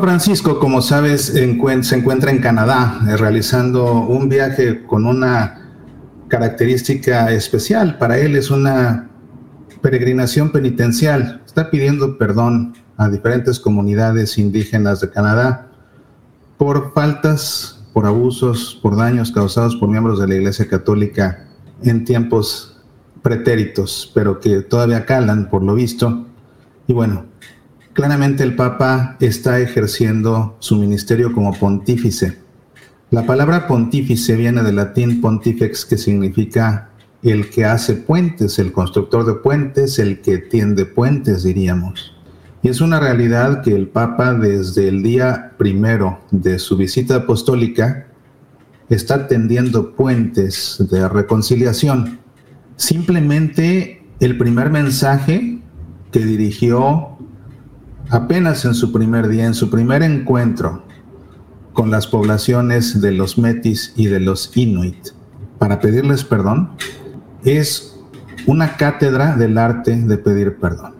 Francisco, como sabes, se encuentra en Canadá eh, realizando un viaje con una característica especial. Para él es una peregrinación penitencial. Está pidiendo perdón a diferentes comunidades indígenas de Canadá por faltas, por abusos, por daños causados por miembros de la Iglesia Católica en tiempos pretéritos, pero que todavía calan por lo visto. Y bueno, Claramente el Papa está ejerciendo su ministerio como pontífice. La palabra pontífice viene del latín pontifex, que significa el que hace puentes, el constructor de puentes, el que tiende puentes, diríamos. Y es una realidad que el Papa desde el día primero de su visita apostólica está tendiendo puentes de reconciliación. Simplemente el primer mensaje que dirigió apenas en su primer día, en su primer encuentro con las poblaciones de los Metis y de los Inuit, para pedirles perdón, es una cátedra del arte de pedir perdón.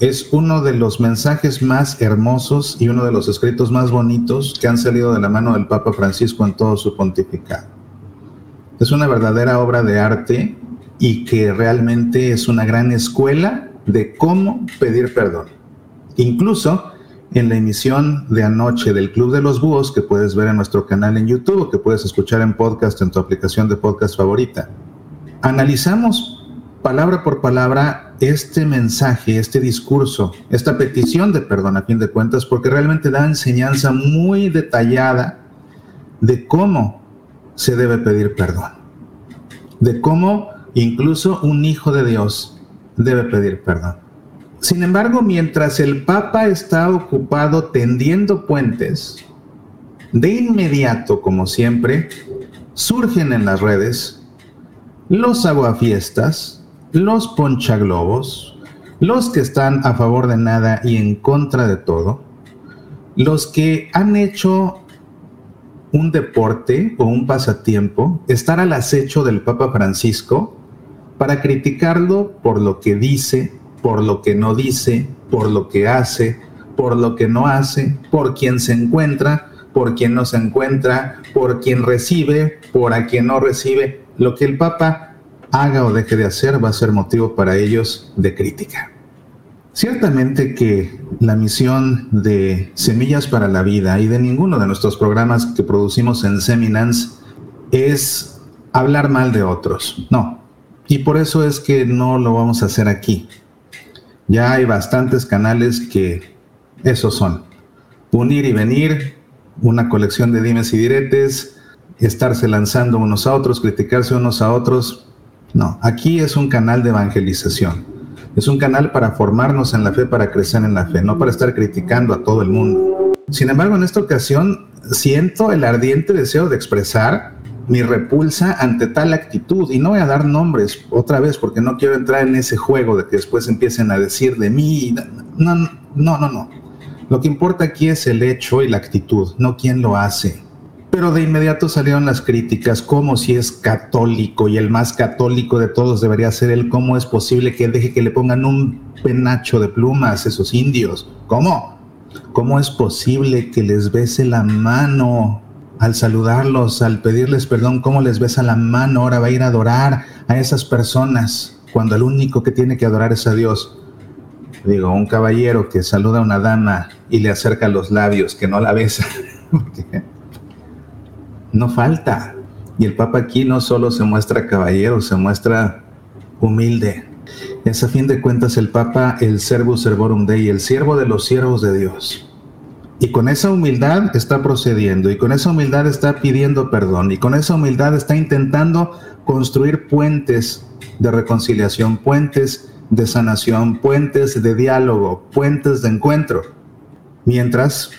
Es uno de los mensajes más hermosos y uno de los escritos más bonitos que han salido de la mano del Papa Francisco en todo su pontificado. Es una verdadera obra de arte y que realmente es una gran escuela de cómo pedir perdón. Incluso en la emisión de anoche del Club de los Búhos, que puedes ver en nuestro canal en YouTube que puedes escuchar en podcast en tu aplicación de podcast favorita, analizamos palabra por palabra este mensaje, este discurso, esta petición de perdón a fin de cuentas, porque realmente da enseñanza muy detallada de cómo se debe pedir perdón, de cómo incluso un hijo de Dios debe pedir perdón. Sin embargo, mientras el Papa está ocupado tendiendo puentes, de inmediato, como siempre, surgen en las redes los aguafiestas, los ponchaglobos, los que están a favor de nada y en contra de todo, los que han hecho un deporte o un pasatiempo, estar al acecho del Papa Francisco para criticarlo por lo que dice, por lo que no dice, por lo que hace, por lo que no hace, por quien se encuentra, por quien no se encuentra, por quien recibe, por a quien no recibe. Lo que el Papa haga o deje de hacer va a ser motivo para ellos de crítica. Ciertamente que la misión de Semillas para la Vida y de ninguno de nuestros programas que producimos en Seminance es hablar mal de otros. No, y por eso es que no lo vamos a hacer aquí. Ya hay bastantes canales que esos son. Unir y venir, una colección de dimes y diretes, estarse lanzando unos a otros, criticarse unos a otros. No, aquí es un canal de evangelización. Es un canal para formarnos en la fe, para crecer en la fe, no para estar criticando a todo el mundo. Sin embargo, en esta ocasión siento el ardiente deseo de expresar mi repulsa ante tal actitud. Y no voy a dar nombres otra vez porque no quiero entrar en ese juego de que después empiecen a decir de mí. No, no, no, no. Lo que importa aquí es el hecho y la actitud, no quién lo hace. Pero de inmediato salieron las críticas, como si es católico y el más católico de todos debería ser él, cómo es posible que deje que le pongan un penacho de plumas esos indios. ¿Cómo? ¿Cómo es posible que les bese la mano al saludarlos, al pedirles perdón, cómo les besa la mano, ahora va a ir a adorar a esas personas, cuando el único que tiene que adorar es a Dios. Digo, un caballero que saluda a una dama y le acerca los labios, que no la besa, no falta. Y el Papa aquí no solo se muestra caballero, se muestra humilde. Es a fin de cuentas el Papa el servus servorum Dei, el siervo de los siervos de Dios. Y con esa humildad está procediendo, y con esa humildad está pidiendo perdón, y con esa humildad está intentando construir puentes de reconciliación, puentes de sanación, puentes de diálogo, puentes de encuentro. Mientras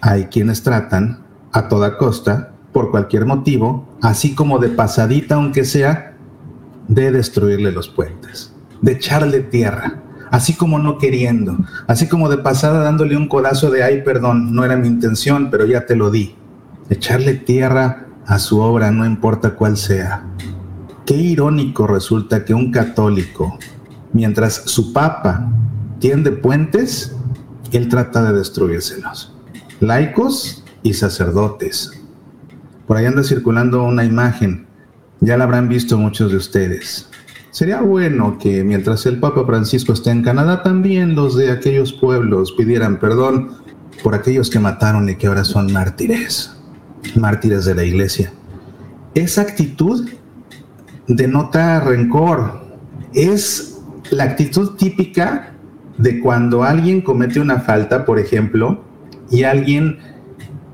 hay quienes tratan a toda costa, por cualquier motivo, así como de pasadita aunque sea, de destruirle los puentes, de echarle tierra, así como no queriendo, así como de pasada dándole un codazo de, ay, perdón, no era mi intención, pero ya te lo di. Echarle tierra a su obra, no importa cuál sea. Qué irónico resulta que un católico, mientras su papa tiende puentes, él trata de destruírselos. Laicos y sacerdotes. Por ahí anda circulando una imagen, ya la habrán visto muchos de ustedes. Sería bueno que mientras el Papa Francisco esté en Canadá, también los de aquellos pueblos pidieran perdón por aquellos que mataron y que ahora son mártires, mártires de la iglesia. Esa actitud denota rencor, es la actitud típica de cuando alguien comete una falta, por ejemplo, y alguien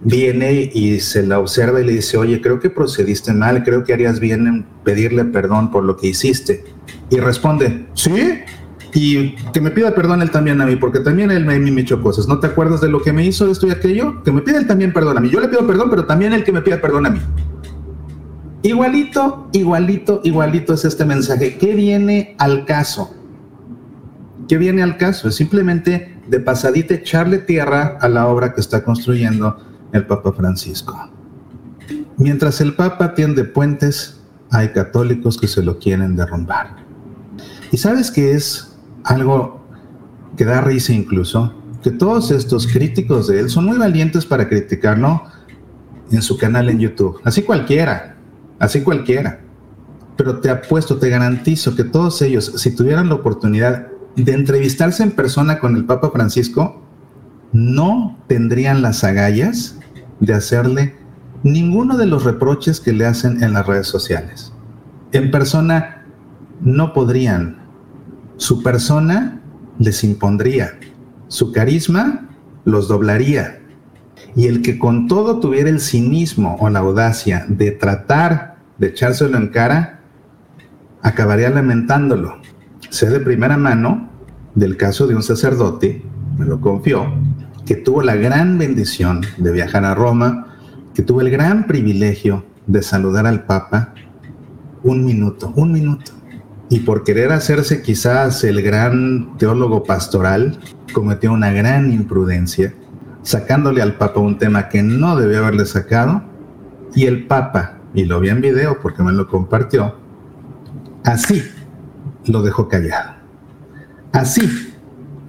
viene y se la observa y le dice, oye, creo que procediste mal, creo que harías bien en pedirle perdón por lo que hiciste. Y responde, sí, y que me pida perdón él también a mí, porque también él me, me echó cosas. ¿No te acuerdas de lo que me hizo esto y aquello? Que me pida él también perdón a mí. Yo le pido perdón, pero también él que me pida perdón a mí. Igualito, igualito, igualito es este mensaje. ¿Qué viene al caso? ¿Qué viene al caso? Es simplemente de pasadita echarle tierra a la obra que está construyendo el Papa Francisco. Mientras el Papa tiende puentes, hay católicos que se lo quieren derrumbar. Y sabes que es algo que da risa incluso, que todos estos críticos de él son muy valientes para criticarlo en su canal en YouTube. Así cualquiera, así cualquiera. Pero te apuesto, te garantizo que todos ellos, si tuvieran la oportunidad de entrevistarse en persona con el Papa Francisco, no tendrían las agallas de hacerle ninguno de los reproches que le hacen en las redes sociales. En persona no podrían. Su persona les impondría. Su carisma los doblaría. Y el que con todo tuviera el cinismo o la audacia de tratar de echárselo en cara, acabaría lamentándolo. Sé de primera mano del caso de un sacerdote, me lo confió, que tuvo la gran bendición de viajar a Roma, que tuvo el gran privilegio de saludar al Papa un minuto, un minuto. Y por querer hacerse quizás el gran teólogo pastoral, cometió una gran imprudencia, sacándole al Papa un tema que no debió haberle sacado, y el Papa, y lo vi en video porque me lo compartió, así lo dejó callado. Así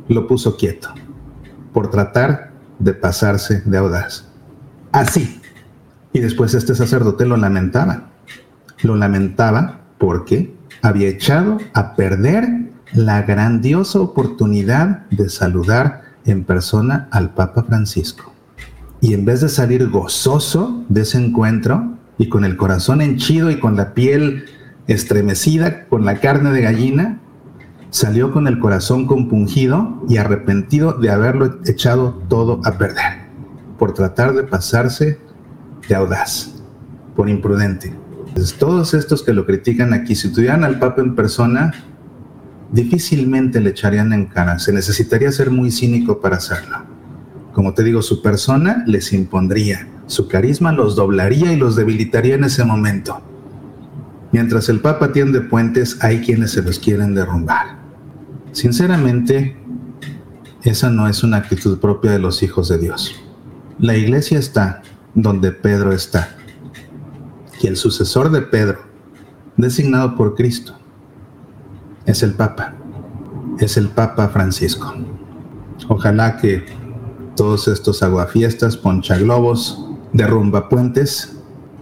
lo puso quieto por tratar de pasarse de audaz. Así. Y después este sacerdote lo lamentaba. Lo lamentaba porque había echado a perder la grandiosa oportunidad de saludar en persona al Papa Francisco. Y en vez de salir gozoso de ese encuentro y con el corazón henchido y con la piel estremecida, con la carne de gallina, salió con el corazón compungido y arrepentido de haberlo echado todo a perder, por tratar de pasarse de audaz, por imprudente. todos estos que lo critican aquí, si tuvieran al Papa en persona, difícilmente le echarían en cara. Se necesitaría ser muy cínico para hacerlo. Como te digo, su persona les impondría, su carisma los doblaría y los debilitaría en ese momento. Mientras el Papa tiende puentes, hay quienes se los quieren derrumbar. Sinceramente, esa no es una actitud propia de los hijos de Dios. La iglesia está donde Pedro está. Y el sucesor de Pedro, designado por Cristo, es el Papa. Es el Papa Francisco. Ojalá que todos estos aguafiestas, ponchaglobos, derrumba puentes,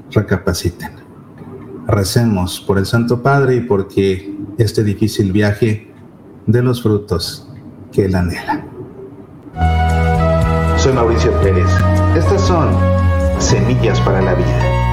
recapaciten. Recemos por el Santo Padre y porque este difícil viaje de los frutos que él anhela. Soy Mauricio Pérez. Estas son Semillas para la Vida.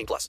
18 plus.